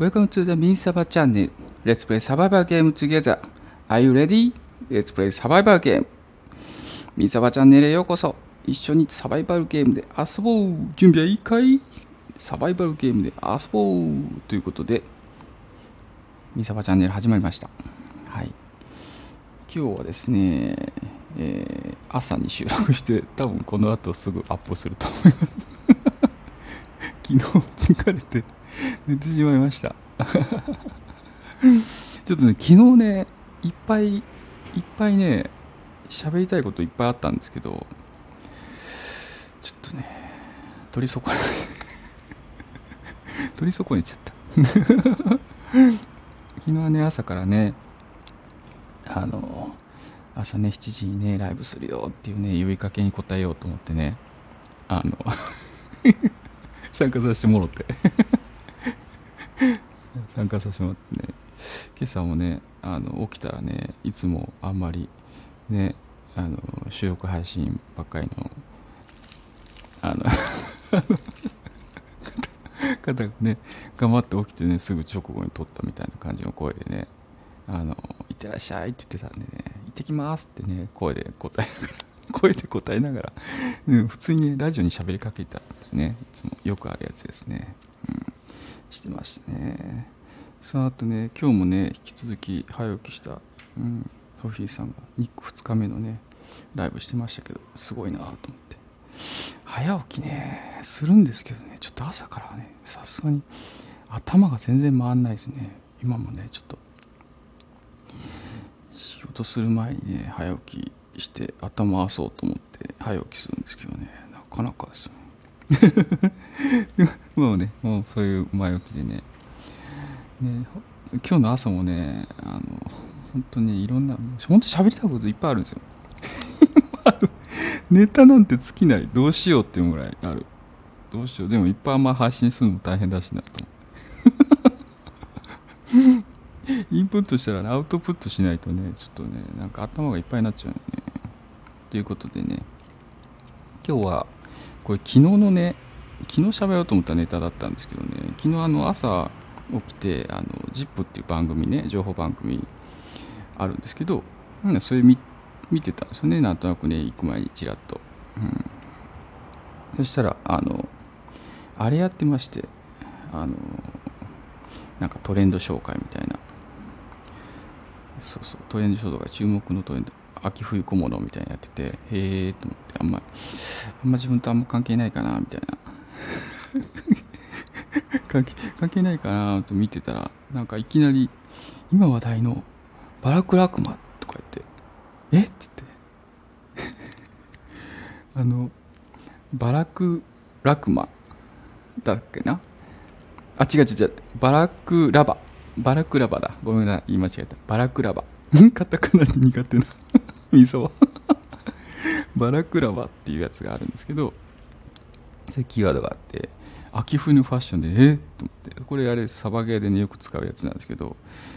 Welcome to the Min Saba channel. Let's play survival game together. Are you ready? Let's play survival game. ミンサバチャンネルへようこそ。一緒にサバイバルゲームで遊ぼう。準備はいいかいサバイバルゲームで遊ぼう。ということで、ミンサバチャンネル始まりました。はい。今日はですね、えー、朝に収録して、多分この後すぐアップすると思います。昨日疲れて 寝てしまいました。ちょっとね昨日ねいっぱいいっぱいね喋りたいこといっぱいあったんですけどちょっとね取り損ね取り損ねちゃった。昨日はね朝からねあの朝ね7時にねライブするよっていうね呼びかけに応えようと思ってねあの 参加させてもろって参加させてもらってね。今朝もねあの起きたらねいつもあんまりねあの収録配信ばっかりのあの 方がね頑張って起きてねすぐ直後に撮ったみたいな感じの声でね「あのいってらっしゃい」って言ってたんでね「行ってきます」ってね声で答えながら 声で答えながら、うん、普通に、ね、ラジオに喋りかけたねいつもよくあるやつですね、うん、してましたね。その後ね今日もね引き続き早起きした、うん、ソフィーさんが 2, 日目のねライブしてましたけどすごいなと思って。早起きねするんですけどねちょっと朝からねさすがに頭が全然回んないですね。今もねちょっと仕事する前にね早起きして頭回そうと思って早起きするんですけどねなかなかですね。もうねもうそういう前置きでねね今日の朝もねあの本当にいろんな本当喋りたいこといっぱいあるんですよ。ネタなんて尽きない。どうしようっていうぐらいある。どうしよう。でもいっぱいあんま配信するのも大変だしなと。思ってインプットしたら、ね、アウトプットしないとねちょっとねなんか頭がいっぱいになっちゃうよね。ということでね今日はこれ昨日のね昨日喋ろうと思ったネタだったんですけどね昨日あの朝起きてあの ZIP っていう番組ね情報番組あるんですけどそれ見見てたんですよね。なんとなくね行く前にちらっと、うん、そしたらあのあれやってましてあのなんかトレンド紹介みたいな。そうそう。トレンド紹介注目のトレンド。秋冬小物みたいなやっててへえと思ってあんまあんま自分とあんま関係ないかなみたいな。関係関係ないかなと見てたらなんかいきなり今話題のバラクラクマとか言ってえっつって。あのバラクラクマだっけな？あ違う違う違う。バラクラバ。バラクラバだ。ごめんなさい言い間違えた。バラクラバ。カタカナ苦手な。味噌バラクラバっていうやつがあるんですけどそういうキーワードがあって。秋冬のファッションでえ？っと思って。これあれサバゲーでねよく使うやつなんですけど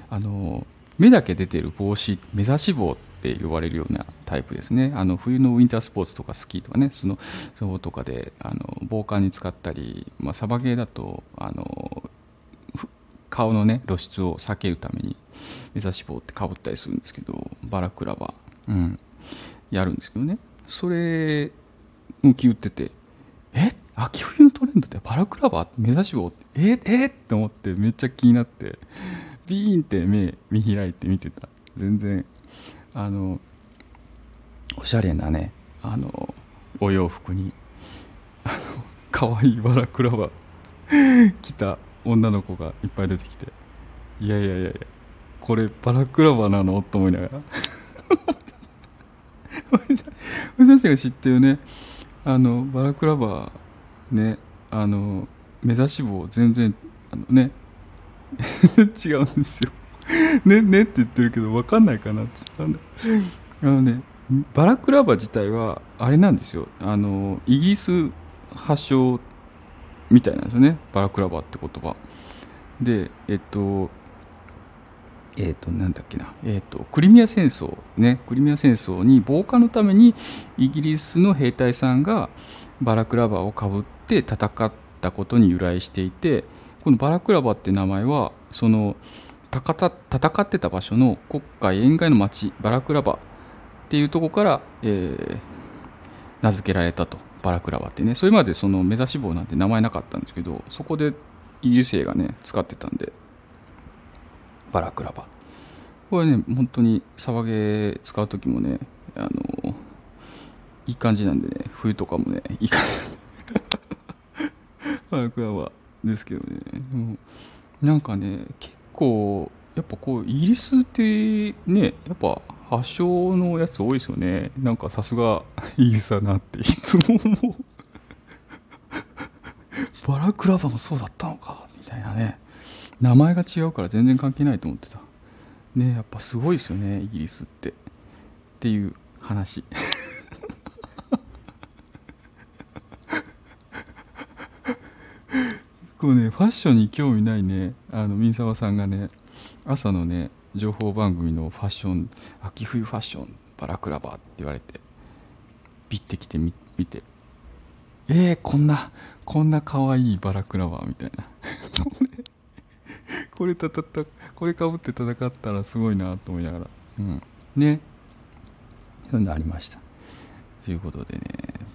あの目だけ出てる帽子目指し帽って呼ばれるようなタイプですね。あの冬のウィンタースポーツとかスキーとかねスノーとかであの防寒に使ったり、まあ、サバゲーだとあの顔のね露出を避けるために目指し帽ってかぶったりするんですけどバラクラバ、うん、やるんですけどね。それ向き打っててえ？秋冬のトレンドってバラクラバー目指し棒ってええって思ってめっちゃ気になってビーンって目見開いて見てた。全然あのおしゃれなねあのお洋服にあの可愛いバラクラバー着た女の子がいっぱい出てきていやいやいやいやこれバラクラバーなの？と思いながら。私たちが知ってるねあのバラクラバーねあの目指し棒全然あのね 違うんですよ。ねねって言ってるけど分かんないかなって。あのねバラクラバ自体はあれなんですよ。あのイギリス発祥みたいなんですよね。バラクラバって言葉。でえっとえっ、と、なんだっけな、えっ、と、クリミア戦争、ね、クリミア戦争に防火のためにイギリスの兵隊さんがバラクラバをかぶって戦ったことに由来していて、このバラクラバって名前はその戦ってた場所の国会沿岸の町バラクラバっていうとこから、えー、名付けられたと。バラクラバってね。それまでその目指し棒なんて名前なかったんですけどそこでイギリス兵がね使ってたんで。バラクラバ。これね本当に騒げ使う時もねあのいい感じなんでね冬とかもねいい感じバラクラバですけどね。もなんかね結構やっぱこうイギリスってねやっぱ発祥のやつ多いですよね。なんかさすが イギリスだなっていつも思う。バラクラバもそうだったのかみたいなね。名前が違うから全然関係ないと思ってた。ねやっぱすごいですよねイギリスって。っていう話。こうねファッションに興味ないね。あの民沢さんがね朝のね情報番組のファッション秋冬ファッションバラクラバーって言われてビッてきてみ見て。えー、こんなこんな可愛いバラクラバーみたいな。これたたたこれかぶって戦ったらすごいなと思いながら。うん。ね。そういうのありました。ということでね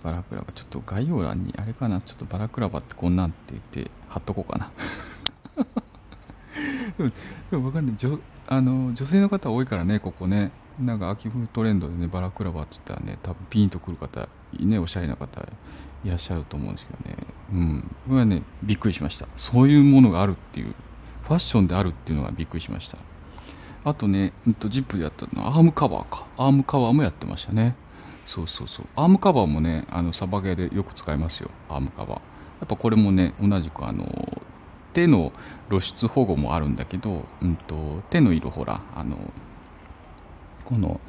バラクラバちょっと概要欄にあれかなちょっとバラクラバってこんなんって言って貼っとこうかな。でも分かんない。女あの女性の方多いからねここね。なんか秋冬トレンドでねバラクラバって言ったらね多分ピンとくる方ねおしゃれな方いらっしゃると思うんですけどね。うん。これはねびっくりしました。そういうものがあるっていうファッションであるっていうのがびっくりしました。あとね、うん、とジップでやったのはアームカバーか。アームカバーもやってましたね。そうそうそう。アームカバーもねあのサバゲーでよく使いますよ。アームカバー。やっぱこれもね同じくあの手の露出保護もあるんだけど、うんと、手の色ほらあのこの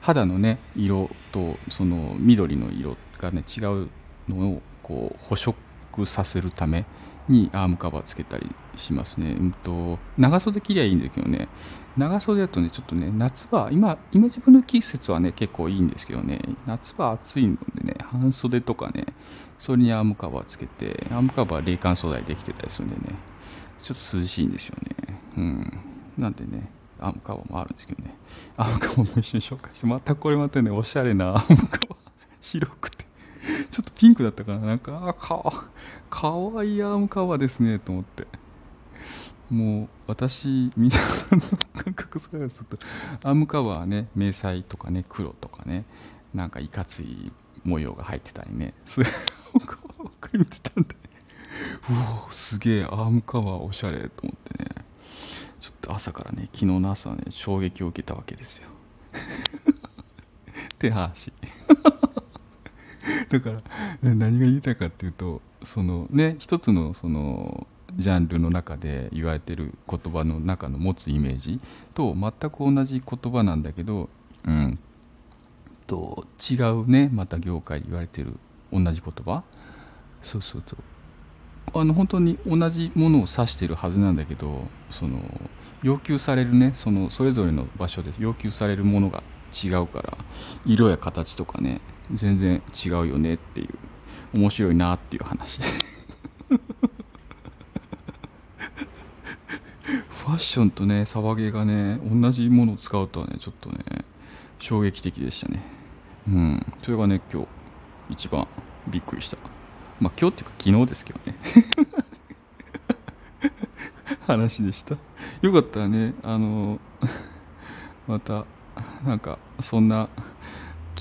肌のね色とその緑の色がね違うのをこう補色させるためにアームカバーつけたりしますね。うんと長袖着りゃいいんだけどね。長袖だとねちょっとね夏は今今自分の季節はね結構いいんですけどね。夏は暑いのでね半袖とかねそれにアームカバーつけてアームカバー冷感素材できてたりするんでねちょっと涼しいんですよね。うん。なんでねアームカバーもあるんですけどね。アームカバーも一緒に紹介してまたこれまたねおしゃれなアームカバー。白くて。ちょっとピンクだったかななんかあかかわいいアームカバーですねと思って。もう私みんなの感覚からすとアームカバーね迷彩とかね黒とかねなんかいかつい模様が入ってたりね。それをばっかり見てたんで。うおすげえアームカバーおしゃれと思ってね。ちょっと朝からね昨日の朝ね衝撃を受けたわけですよ。手話だから何が言いたいかっていうとそのね一つのそのジャンルの中で言われてる言葉の中の持つイメージと全く同じ言葉なんだけど、うん、と違うねまた業界で言われてる同じ言葉？そうそうそう。あの本当に同じものを指してるはずなんだけどその要求されるねそのそれぞれの場所で要求されるものが違うから色や形とかね全然違うよねっていう。面白いなっていう話。ファッションとね騒げがね同じものを使うとはねちょっとね衝撃的でしたね。うん。それがね今日一番びっくりした。まあ今日っていうか昨日ですけどね。話でした。よかったらねあのまたなんかそんな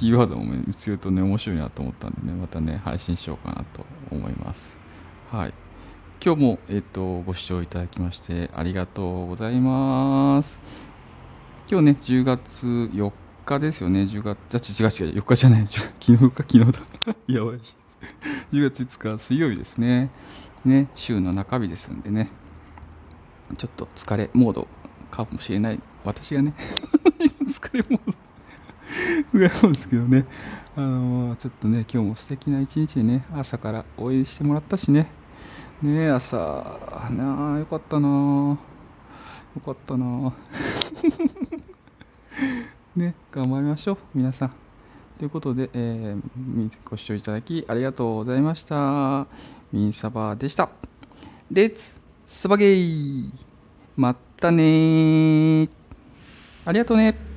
キーワードも見つけるとね面白いなと思ったんでねまたね配信しようかなと思いますはい今日も、えっ、ー、と、ご視聴いただきましてありがとうございます。今日ね、10月4日ですよね。10月、じゃ、違う違う、4日じゃない。昨日か、昨日だ。やばい。10月5日水曜日ですね。ね、週の中日ですんでね。ちょっと疲れモードかもしれない。私がね、疲れモード。ぐらいなんですけどね。あのー、ちょっとね、今日も素敵な一日でね、朝から応援してもらったしね。ね朝なあよかったなよかったな ね頑張りましょう皆さんということで、えー、ご視聴いただきありがとうございましたミンサバでしたレッツスバゲーまたねー。ありがとうね。